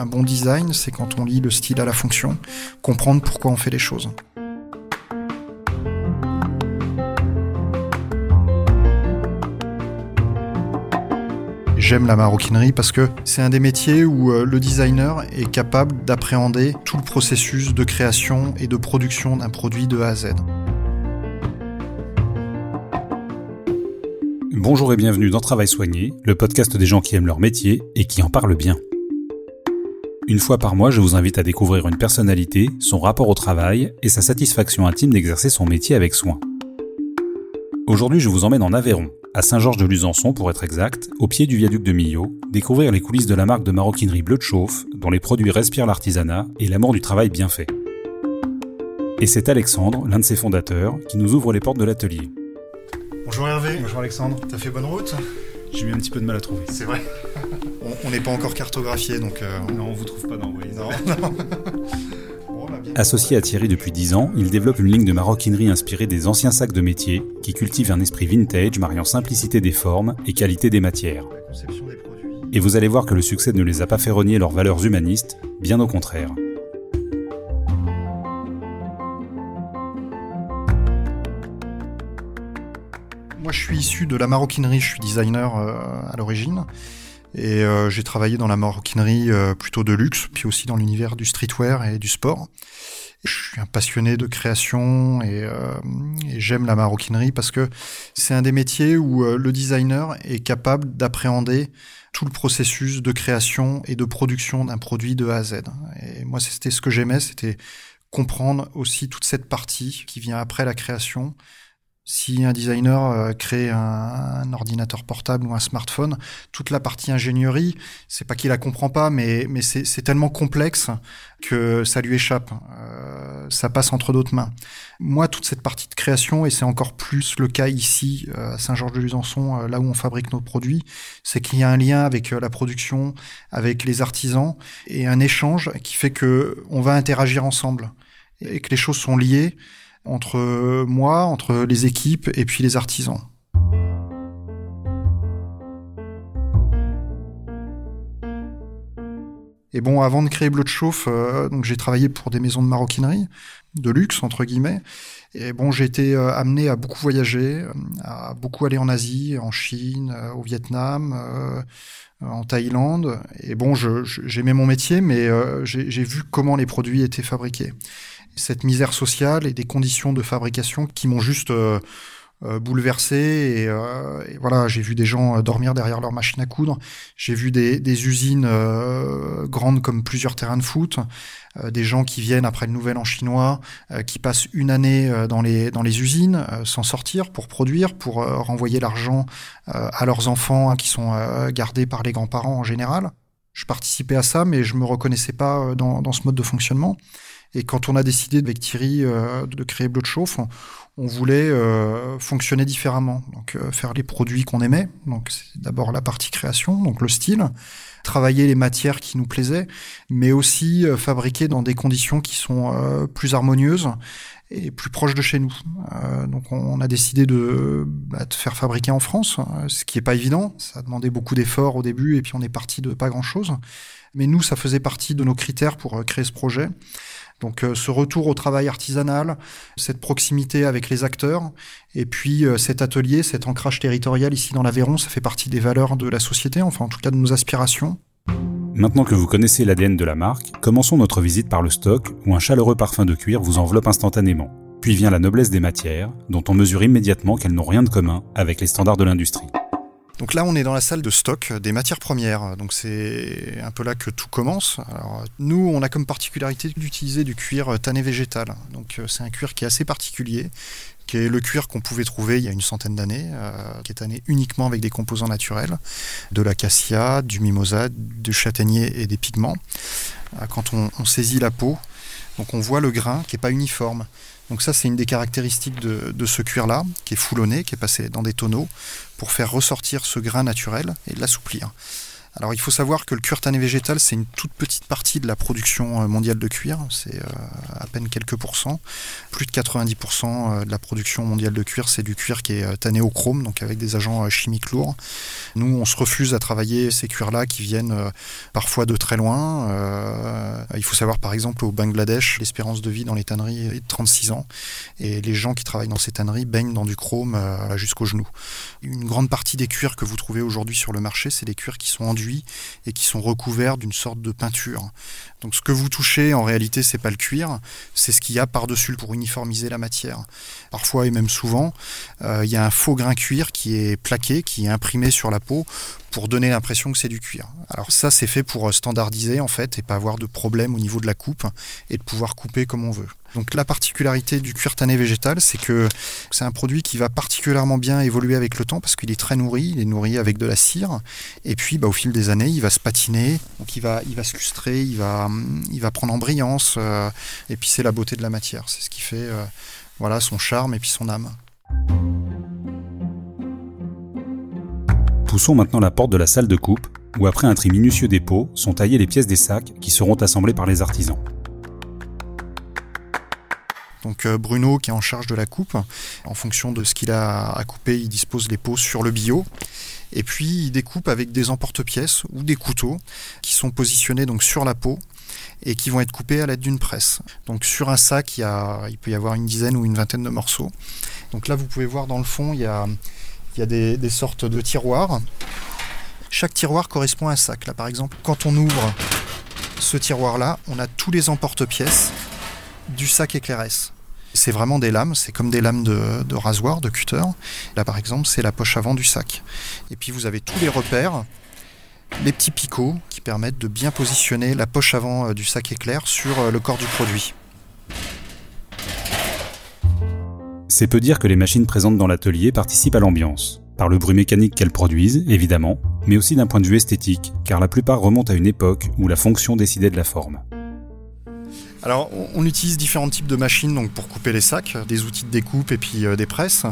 Un bon design, c'est quand on lit le style à la fonction, comprendre pourquoi on fait les choses. J'aime la maroquinerie parce que c'est un des métiers où euh, le designer est capable d'appréhender tout le processus de création et de production d'un produit de A à Z. Bonjour et bienvenue dans Travail Soigné, le podcast des gens qui aiment leur métier et qui en parlent bien. Une fois par mois, je vous invite à découvrir une personnalité, son rapport au travail et sa satisfaction intime d'exercer son métier avec soin. Aujourd'hui, je vous emmène en Aveyron, à Saint-Georges-de-Luzançon pour être exact, au pied du viaduc de Millau, découvrir les coulisses de la marque de maroquinerie Bleu de Chauffe, dont les produits respirent l'artisanat et l'amour du travail bien fait. Et c'est Alexandre, l'un de ses fondateurs, qui nous ouvre les portes de l'atelier. Bonjour Hervé. Bonjour Alexandre. T'as fait bonne route? J'ai eu un petit peu de mal à trouver. C'est vrai. On n'est pas encore cartographié, donc... Euh, non, on vous trouve pas dans Waze. Non, non. Associé à Thierry depuis 10 ans, il développe une ligne de maroquinerie inspirée des anciens sacs de métier, qui cultive un esprit vintage mariant simplicité des formes et qualité des matières. Et vous allez voir que le succès ne les a pas fait renier leurs valeurs humanistes, bien au contraire. Moi je suis issu de la maroquinerie, je suis designer euh, à l'origine. Et euh, j'ai travaillé dans la maroquinerie euh, plutôt de luxe, puis aussi dans l'univers du streetwear et du sport. Je suis un passionné de création et, euh, et j'aime la maroquinerie parce que c'est un des métiers où le designer est capable d'appréhender tout le processus de création et de production d'un produit de A à Z. Et moi, c'était ce que j'aimais, c'était comprendre aussi toute cette partie qui vient après la création, si un designer euh, crée un, ordinateur portable ou un smartphone, toute la partie ingénierie, c'est pas qu'il la comprend pas, mais, c'est tellement complexe que ça lui échappe. Euh, ça passe entre d'autres mains. Moi, toute cette partie de création, et c'est encore plus le cas ici euh, à Saint-Georges-de-Luzançon, là où on fabrique nos produits, c'est qu'il y a un lien avec la production, avec les artisans, et un échange qui fait que on va interagir ensemble et que les choses sont liées entre moi, entre les équipes et puis les artisans. Et bon, avant de créer Bleu de Chauffe, euh, donc j'ai travaillé pour des maisons de maroquinerie, de luxe entre guillemets. Et bon, j'ai été euh, amené à beaucoup voyager, euh, à beaucoup aller en Asie, en Chine, au Vietnam, en Thaïlande. Et bon, j'aimais mon métier, mais j'ai vu comment les produits étaient fabriqués cette misère sociale et des conditions de fabrication qui m'ont juste euh, euh, bouleversé. Euh, et, voilà, j'ai vu des gens dormir derrière leur machine à coudre. J'ai vu des, usines grandes comme plusieurs terrains de foot. des gens qui viennent après le nouvel an chinois, qui passent une année dans les dans les usines sans sortir pour produire, pour renvoyer l'argent à leurs enfants hein, qui sont gardés par les grands-parents en général. Je participais à ça, mais je me reconnaissais pas dans, dans ce mode de fonctionnement. Et quand on a décidé avec Thierry euh, de créer Bleu Chauffe, on, voulait euh, fonctionner différemment. Donc euh, faire les produits qu'on aimait. Donc c'est d'abord la partie création, donc le style, travailler les matières qui nous plaisaient, mais aussi fabriquer dans des conditions qui sont plus harmonieuses et plus proches de chez nous. donc on, a décidé de, bah, de, faire fabriquer en France, ce qui est pas évident. Ça a demandé beaucoup d'efforts au début et puis on est parti de pas grand chose. Mais nous, ça faisait partie de nos critères pour créer ce projet. Donc euh, ce retour au travail artisanal, cette proximité avec les acteurs, et puis euh, cet atelier, cet ancrage territorial ici dans l'Aveyron, ça fait partie des valeurs de la société, enfin en tout cas de nos aspirations. Maintenant que vous connaissez l'ADN de la marque, commençons notre visite par le stock où un chaleureux parfum de cuir vous enveloppe instantanément. Puis vient la noblesse des matières, dont on mesure immédiatement qu'elles n'ont rien de commun avec les standards de l'industrie. Donc là, on est dans la salle de stock des matières premières. Donc c'est un peu là que tout commence. Nous, on a comme particularité d'utiliser du cuir tanné végétal. Donc euh, c'est un cuir qui est assez particulier, qui est le cuir qu'on pouvait trouver il y a une centaine d'années, euh, qui est tanné uniquement avec des composants naturels, de l'acacia, du mimosa, du châtaignier et des pigments. Euh, quand on, saisit la peau, on voit le grain qui n'est pas uniforme. Donc ça, c'est une des caractéristiques de, ce cuir-là, qui est foulonné, qui est passé dans des tonneaux, pour faire ressortir ce grain naturel et l'assouplir. Alors il faut savoir que le cuir tanné végétal, c'est une toute petite partie de la production euh, mondiale de cuir, c'est euh, à peine quelques pourcents. Plus de 90% euh, de la production mondiale de cuir, c'est du cuir qui est tanné au chrome, donc avec des agents chimiques lourds. Nous, on se refuse à travailler ces cuirs-là qui viennent parfois de très loin. Il faut savoir par exemple au Bangladesh, l'espérance de vie dans les tanneries est de 36 ans, et les gens qui travaillent dans ces tanneries baignent dans du chrome jusqu'au genou. Une grande partie des cuirs que vous trouvez aujourd'hui sur le marché, c'est des cuirs qui sont et qui sont recouverts d'une sorte de peinture. Donc ce que vous touchez, en réalité, c'est pas le cuir, c'est ce qu'il y a par-dessus pour uniformiser la matière. Parfois et même souvent, euh, il y a un faux grain cuir qui est plaqué, qui est imprimé sur la peau pour donner l'impression que c'est du cuir. Alors ça, c'est fait pour standardiser en fait et pas avoir de problème au niveau de la coupe et de pouvoir couper comme on veut. Donc la particularité du cuir tanné végétal, c'est que c'est un produit qui va particulièrement bien évoluer avec le temps parce qu'il est très nourri, il est nourri avec de la cire et puis bah, au fil des années, il va se patiner, donc il va, il va se lustrer, il va, il va prendre en brillance euh, et puis c'est la beauté de la matière, c'est ce qui fait euh, voilà son charme et puis son âme. Poussons maintenant la porte de la salle de coupe où après un tri minutieux des pots sont taillées les pièces des sacs qui seront assemblées par les artisans. Donc euh, Bruno qui est en charge de la coupe, en fonction de ce qu'il a à couper, il dispose les pots sur le bio. Et puis il découpe avec des emporte-pièces ou des couteaux qui sont positionnés donc sur la peau et qui vont être coupés à l'aide d'une presse. Donc sur un sac, il, il peut y avoir une dizaine ou une vingtaine de morceaux. Donc là, vous pouvez voir dans le fond, il y a, il y a des, sortes de tiroirs. Chaque tiroir correspond à un sac. Là, par exemple, quand on ouvre ce tiroir-là, on a tous les emporte-pièces du sac éclairesse. C'est vraiment des lames, c'est comme des lames de, rasoir, de cutter. Là par exemple, c'est la poche avant du sac. Et puis vous avez tous les repères, les petits picots qui permettent de bien positionner la poche avant euh, du sac éclair sur euh, le corps du produit. C'est peu dire que les machines présentes dans l'atelier participent à l'ambiance, par le bruit mécanique qu'elles produisent, évidemment, mais aussi d'un point de vue esthétique, car la plupart remontent à une époque où la fonction décidait de la forme. Alors, on utilise différents types de machines pour couper les sacs, des outils de découpe et puis euh, des presses.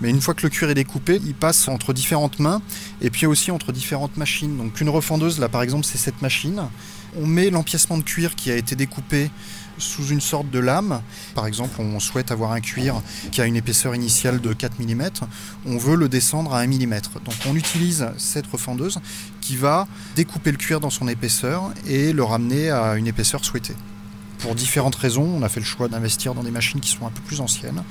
Mais une fois que le cuir est découpé, il passe entre différentes mains et puis aussi entre différentes machines. Donc, une refendeuse, là par exemple, c'est cette machine. On met l'empiècement de cuir qui a été découpé sous une sorte de lame. Par exemple, on souhaite avoir un cuir qui a une épaisseur initiale de 4 mm, on veut le descendre à 1 mm. Donc on utilise cette refendeuse qui va découper le cuir dans son épaisseur et le ramener à une épaisseur souhaitée pour différentes raisons, on a fait le choix d'investir dans des machines qui sont un peu plus anciennes,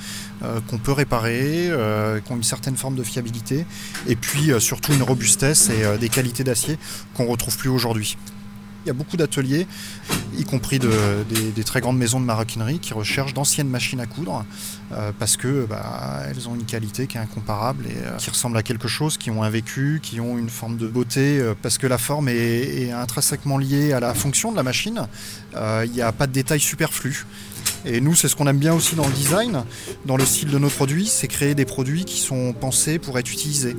euh, qu'on peut réparer, euh, qui ont une certaine forme de fiabilité, et puis euh, surtout une robustesse et des qualités d'acier qu'on retrouve plus aujourd'hui. Il y a beaucoup d'ateliers, y compris des, très grandes maisons de maroquinerie, qui recherchent d'anciennes machines à coudre euh, parce que bah, elles ont une qualité qui est incomparable et euh, qui ressemble à quelque chose, qui ont un vécu, qui ont une forme de beauté, euh, parce que la forme est, est, intrinsèquement liée à la fonction de la machine. Il n'y a pas de détails superflus. Et nous, c'est ce qu'on aime bien aussi dans le design, dans le style de nos produits, c'est créer des produits qui sont pensés pour être utilisés.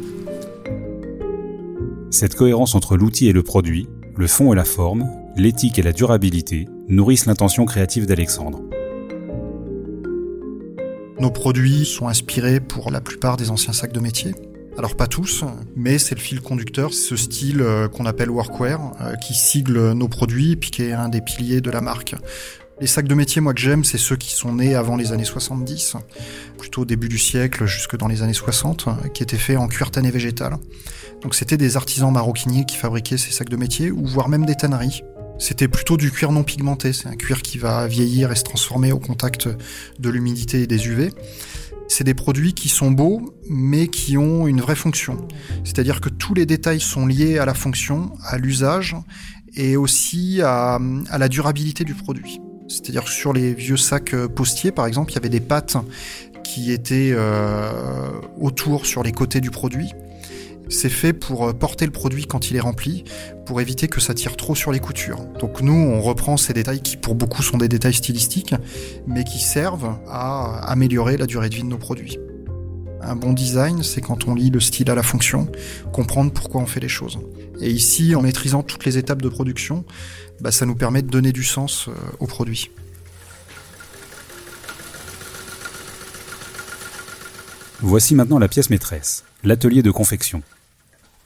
Cette cohérence entre l'outil et le produit, le fond et la forme, l'éthique et la durabilité nourrissent l'intention créative d'Alexandre. Nos produits sont inspirés pour la plupart des anciens sacs de métier. Alors pas tous, mais c'est le fil conducteur, ce style euh, qu'on appelle workwear, euh, qui sigle nos produits et qui est un des piliers de la marque. Les sacs de métier, moi que j'aime, c'est ceux qui sont nés avant les années 70, plutôt au début du siècle, jusque dans les années 60, qui étaient faits en cuir tanné végétal. Donc c'était des artisans maroquiniers qui fabriquaient ces sacs de métier, ou voire même des tanneries. C'était plutôt du cuir non pigmenté, c'est un cuir qui va vieillir et se transformer au contact de l'humidité et des UV. C'est des produits qui sont beaux, mais qui ont une vraie fonction. C'est-à-dire que tous les détails sont liés à la fonction, à l'usage, et aussi à, la durabilité du produit. C'est-à-dire que sur les vieux sacs postiers, par exemple, il y avait des pattes qui étaient euh, autour sur les côtés du produit c'est fait pour euh, porter le produit quand il est rempli, pour éviter que ça tire trop sur les coutures. Donc nous, on reprend ces détails qui pour beaucoup sont des détails stylistiques, mais qui servent à améliorer la durée de vie de nos produits. Un bon design, c'est quand on lit le style à la fonction, comprendre pourquoi on fait les choses. Et ici, en maîtrisant toutes les étapes de production, bah, ça nous permet de donner du sens euh, au produit. Voici maintenant la pièce maîtresse, l'atelier de confection.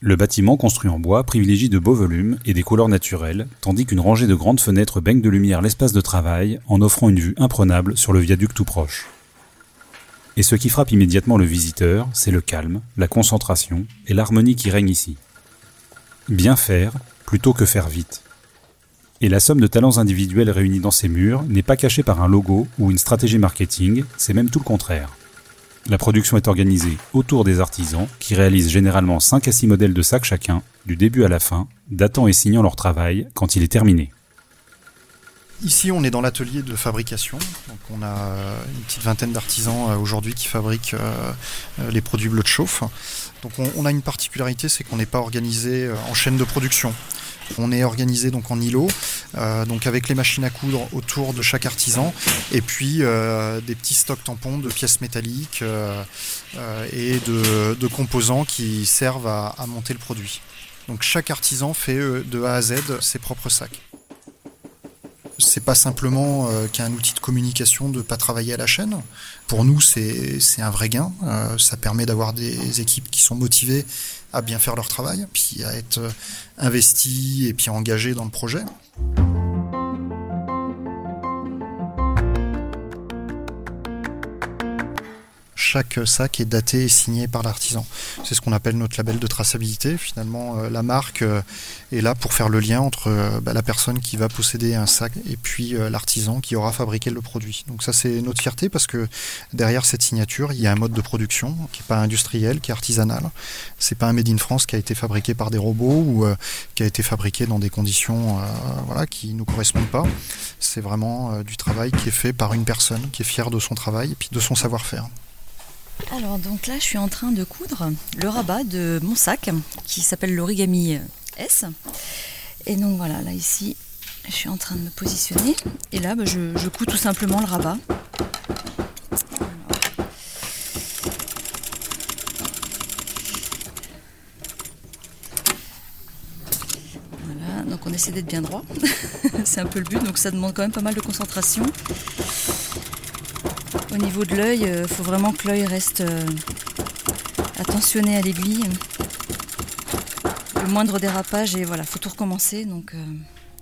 Le bâtiment construit en bois privilégie de beaux volumes et des couleurs naturelles, tandis qu'une rangée de grandes fenêtres baigne de lumière l'espace de travail en offrant une vue imprenable sur le viaduc tout proche. Et ce qui frappe immédiatement le visiteur, c'est le calme, la concentration et l'harmonie qui règne ici. Bien faire plutôt que faire vite. Et la somme de talents individuels réunis dans ces murs n'est pas cachée par un logo ou une stratégie marketing, c'est même tout le contraire. La production est organisée autour des artisans qui réalisent généralement 5 à 6 modèles de sacs chacun, du début à la fin, datant et signant leur travail quand il est terminé. Ici, on est dans l'atelier de fabrication. Donc, on a euh, une petite vingtaine d'artisans euh, aujourd'hui qui fabriquent euh, les produits bleus de chauffe. Donc, on, a une particularité, c'est qu'on n'est pas organisé en chaîne de production. On est organisé donc en îlots, donc avec les machines à coudre autour de chaque artisan, et puis des petits stocks tampons de pièces métalliques et de, composants qui servent à, à monter le produit. Donc chaque artisan fait de A à Z ses propres sacs c'est pas simplement euh, qu'un outil de communication de pas travailler à la chaîne. Pour nous, c'est un vrai gain. Euh, ça permet d'avoir des équipes qui sont motivées à bien faire leur travail, puis à être euh, investies et puis engagées dans le projet. Chaque sac est daté et signé par l'artisan. C'est ce qu'on appelle notre label de traçabilité. Finalement, euh, la marque euh, est là pour faire le lien entre euh, bah, la personne qui va posséder un sac et puis l'artisan qui aura fabriqué le produit. Donc ça, c'est notre fierté parce que derrière cette signature, il y a un mode de production qui n'est pas industriel, qui est artisanal. C'est pas un made in France qui a été fabriqué par des robots ou qui a été fabriqué dans des conditions qui nous correspondent pas. C'est vraiment du travail qui est fait par une personne qui est fière de son travail et puis de son savoir-faire. Alors donc là je suis en train de coudre le rabat de mon sac qui s'appelle l'origami S. Et donc voilà, là ici je suis en train de me positionner et là bah, je, je, couds tout simplement le rabat. Voilà, donc on essaie d'être bien droit. C'est un peu le but, donc ça demande quand même pas mal de concentration. Au niveau de l'œil, il euh, faut vraiment que l'œil reste euh, attentionné à l'aiguille. Le moindre dérapage et voilà, faut tout recommencer. Donc, euh.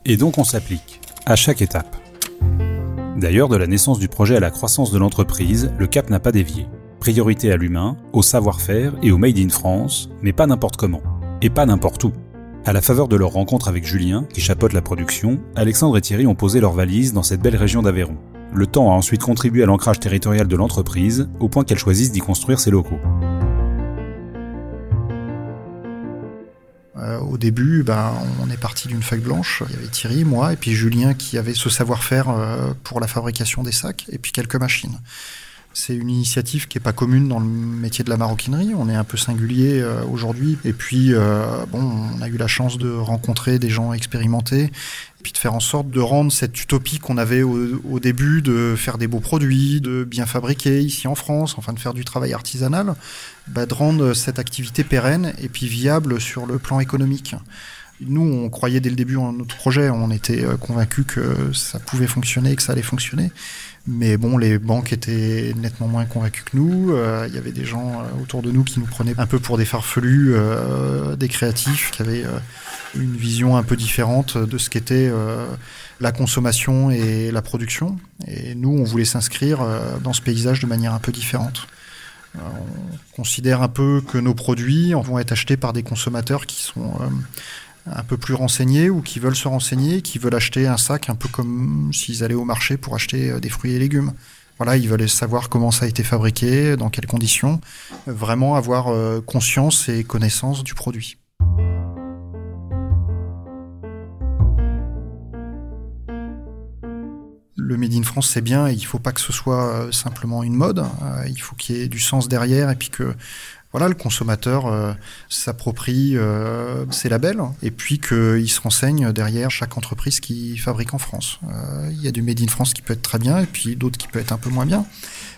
Et donc on s'applique à chaque étape. D'ailleurs, de la naissance du projet à la croissance de l'entreprise, le cap n'a pas dévié. Priorité à l'humain, au savoir-faire et au made in France, mais pas n'importe comment. Et pas n'importe où. À la faveur de leur rencontre avec Julien, qui chapeaute la production, Alexandre et Thierry ont posé leurs valises dans cette belle région d'Aveyron. Le temps a ensuite contribué à l'ancrage territorial de l'entreprise, au point qu'elle choisisse d'y construire ses locaux. Euh, au début, ben, on est parti d'une feuille blanche. Il y avait Thierry, moi, et puis Julien qui avait ce savoir-faire euh, pour la fabrication des sacs, et puis quelques machines. C'est une initiative qui n'est pas commune dans le métier de la maroquinerie. On est un peu singulier euh, aujourd'hui. Et puis, bon, on a eu la chance de rencontrer des gens expérimentés puis de faire en sorte de rendre cette utopie qu'on avait au, début de faire des beaux produits, de bien fabriquer ici en France, enfin de faire du travail artisanal, bah, de rendre cette activité pérenne et puis viable sur le plan économique. Nous, on croyait dès le début en notre projet, on était euh, convaincus que ça pouvait fonctionner, que ça allait fonctionner. Mais bon, les banques étaient nettement moins convaincus que nous. Euh, il y avait des gens euh, autour de nous qui nous prenaient un peu pour des farfelus, des créatifs, qui avaient une vision un peu différente de ce qu'était la consommation et la production. Et nous, on voulait s'inscrire dans ce paysage de manière un peu différente. On considère un peu que nos produits vont être achetés par des consommateurs qui sont un peu plus renseignés ou qui veulent se renseigner, qui veulent acheter un sac un peu comme s'ils allaient au marché pour acheter euh, des fruits et légumes. Voilà, ils veulent savoir comment ça a été fabriqué, dans quelles conditions, vraiment avoir euh, conscience et connaissance du produit. le Made in France, c'est bien, et il ne faut pas que ce soit euh, simplement une mode. il faut qu'il y ait du sens derrière, et puis que voilà, le consommateur euh, s'approprie euh, ces labels et puis qu'il se renseigne derrière chaque entreprise qui fabrique en France. Euh, il y a du Made in France qui peut être très bien et puis d'autres qui peut être un peu moins bien.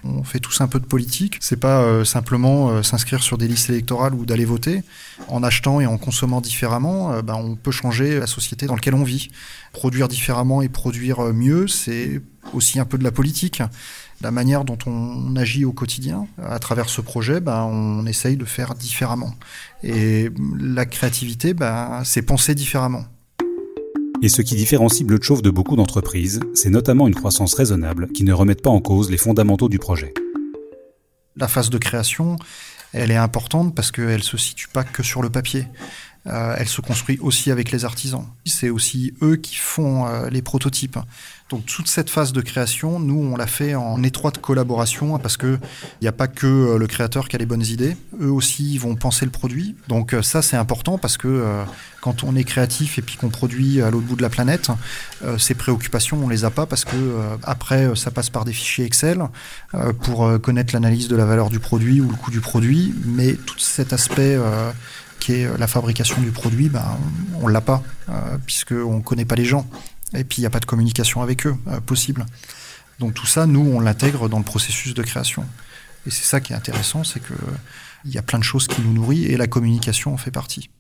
On fait tous un peu de politique. C'est pas simplement s'inscrire sur des listes électorales ou d'aller voter. En achetant et en consommant différemment, ben, on peut changer la société dans laquelle on vit. Produire différemment et produire mieux, c'est aussi un peu de la politique. La manière dont on agit au quotidien à travers ce projet, ben, on essaye de faire différemment. Et la créativité, ben, c'est penser différemment. Et ce qui différencie Bleu de de beaucoup d'entreprises, c'est notamment une croissance raisonnable qui ne remette pas en cause les fondamentaux du projet. La phase de création, elle est importante parce qu'elle ne se situe pas que sur le papier. Euh, elle se construit aussi avec les artisans. C'est aussi eux qui font euh, les prototypes. Donc toute cette phase de création, nous, on l'a fait en étroite collaboration parce que il n'y a pas que euh, le créateur qui a les bonnes idées. Eux aussi, ils vont penser le produit. Donc ça, c'est important parce que quand on est créatif et puis qu'on produit à l'autre bout de la planète, ces préoccupations, on les a pas parce que après, ça passe par des fichiers Excel pour connaître l'analyse de la valeur du produit ou le coût du produit. Mais tout cet aspect est la fabrication du produit, ben, on, ne l'a pas, puisqu'on ne connaît pas les gens. Et puis il n'y a pas de communication avec eux euh, possible. Donc tout ça, nous, on l'intègre dans le processus de création. Et c'est ça qui est intéressant, c'est qu'il y a plein de choses qui nous nourrissent et la communication en fait partie.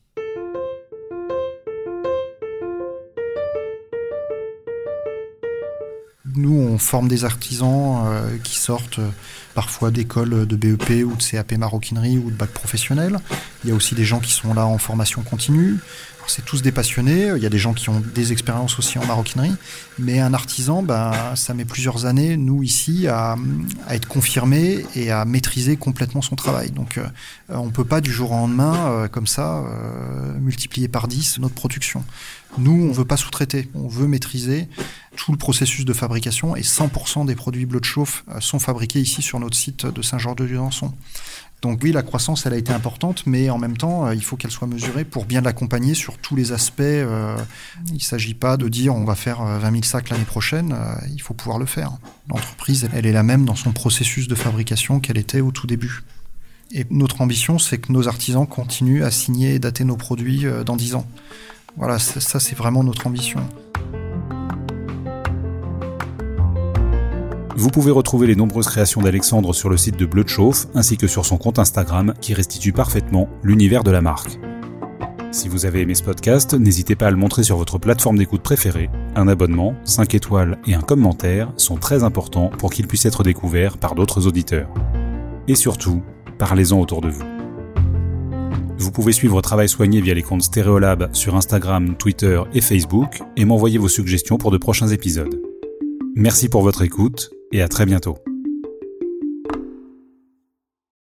Nous, on forme des artisans euh, qui sortent euh, parfois d'écoles de BEP ou de CAP maroquinerie ou de bac professionnel. Il y a aussi des gens qui sont là en formation continue c'est tous des passionnés. Il y a des gens qui ont des expériences aussi en maroquinerie. Mais un artisan, ben, ça met plusieurs années, nous ici, à, être confirmé et à maîtriser complètement son travail. Donc euh, on ne peut pas du jour au lendemain, euh, comme ça, euh, multiplier par 10 notre production. Nous, on ne veut pas sous-traiter. On veut maîtriser tout le processus de fabrication et 100% des produits bleu de chauffe sont fabriqués ici sur notre site de Saint-Georges-de-Durançon. Donc oui, la croissance, elle a été importante, mais en même temps, il faut qu'elle soit mesurée pour bien l'accompagner sur tous les aspects. Euh, il ne s'agit pas de dire on va faire 20 euh, 000 sacs l'année prochaine, il faut pouvoir le faire. L'entreprise, elle est la même dans son processus de fabrication qu'elle était au tout début. Et notre ambition, c'est que nos artisans continuent à signer et dater nos produits dans 10 ans. Voilà, ça c'est vraiment notre ambition. Vous pouvez retrouver les nombreuses créations d'Alexandre sur le site de Bleu de Chauffe ainsi que sur son compte Instagram qui restitue parfaitement l'univers de la marque. Si vous avez aimé ce podcast, n'hésitez pas à le montrer sur votre plateforme d'écoute préférée. Un abonnement, 5 étoiles et un commentaire sont très importants pour qu'il puisse être découvert par d'autres auditeurs. Et surtout, parlez-en autour de vous. Vous pouvez suivre Travail Soigné via les comptes Stéréolab sur Instagram, Twitter et Facebook et m'envoyer vos suggestions pour de prochains épisodes. Merci pour votre écoute et à très bientôt.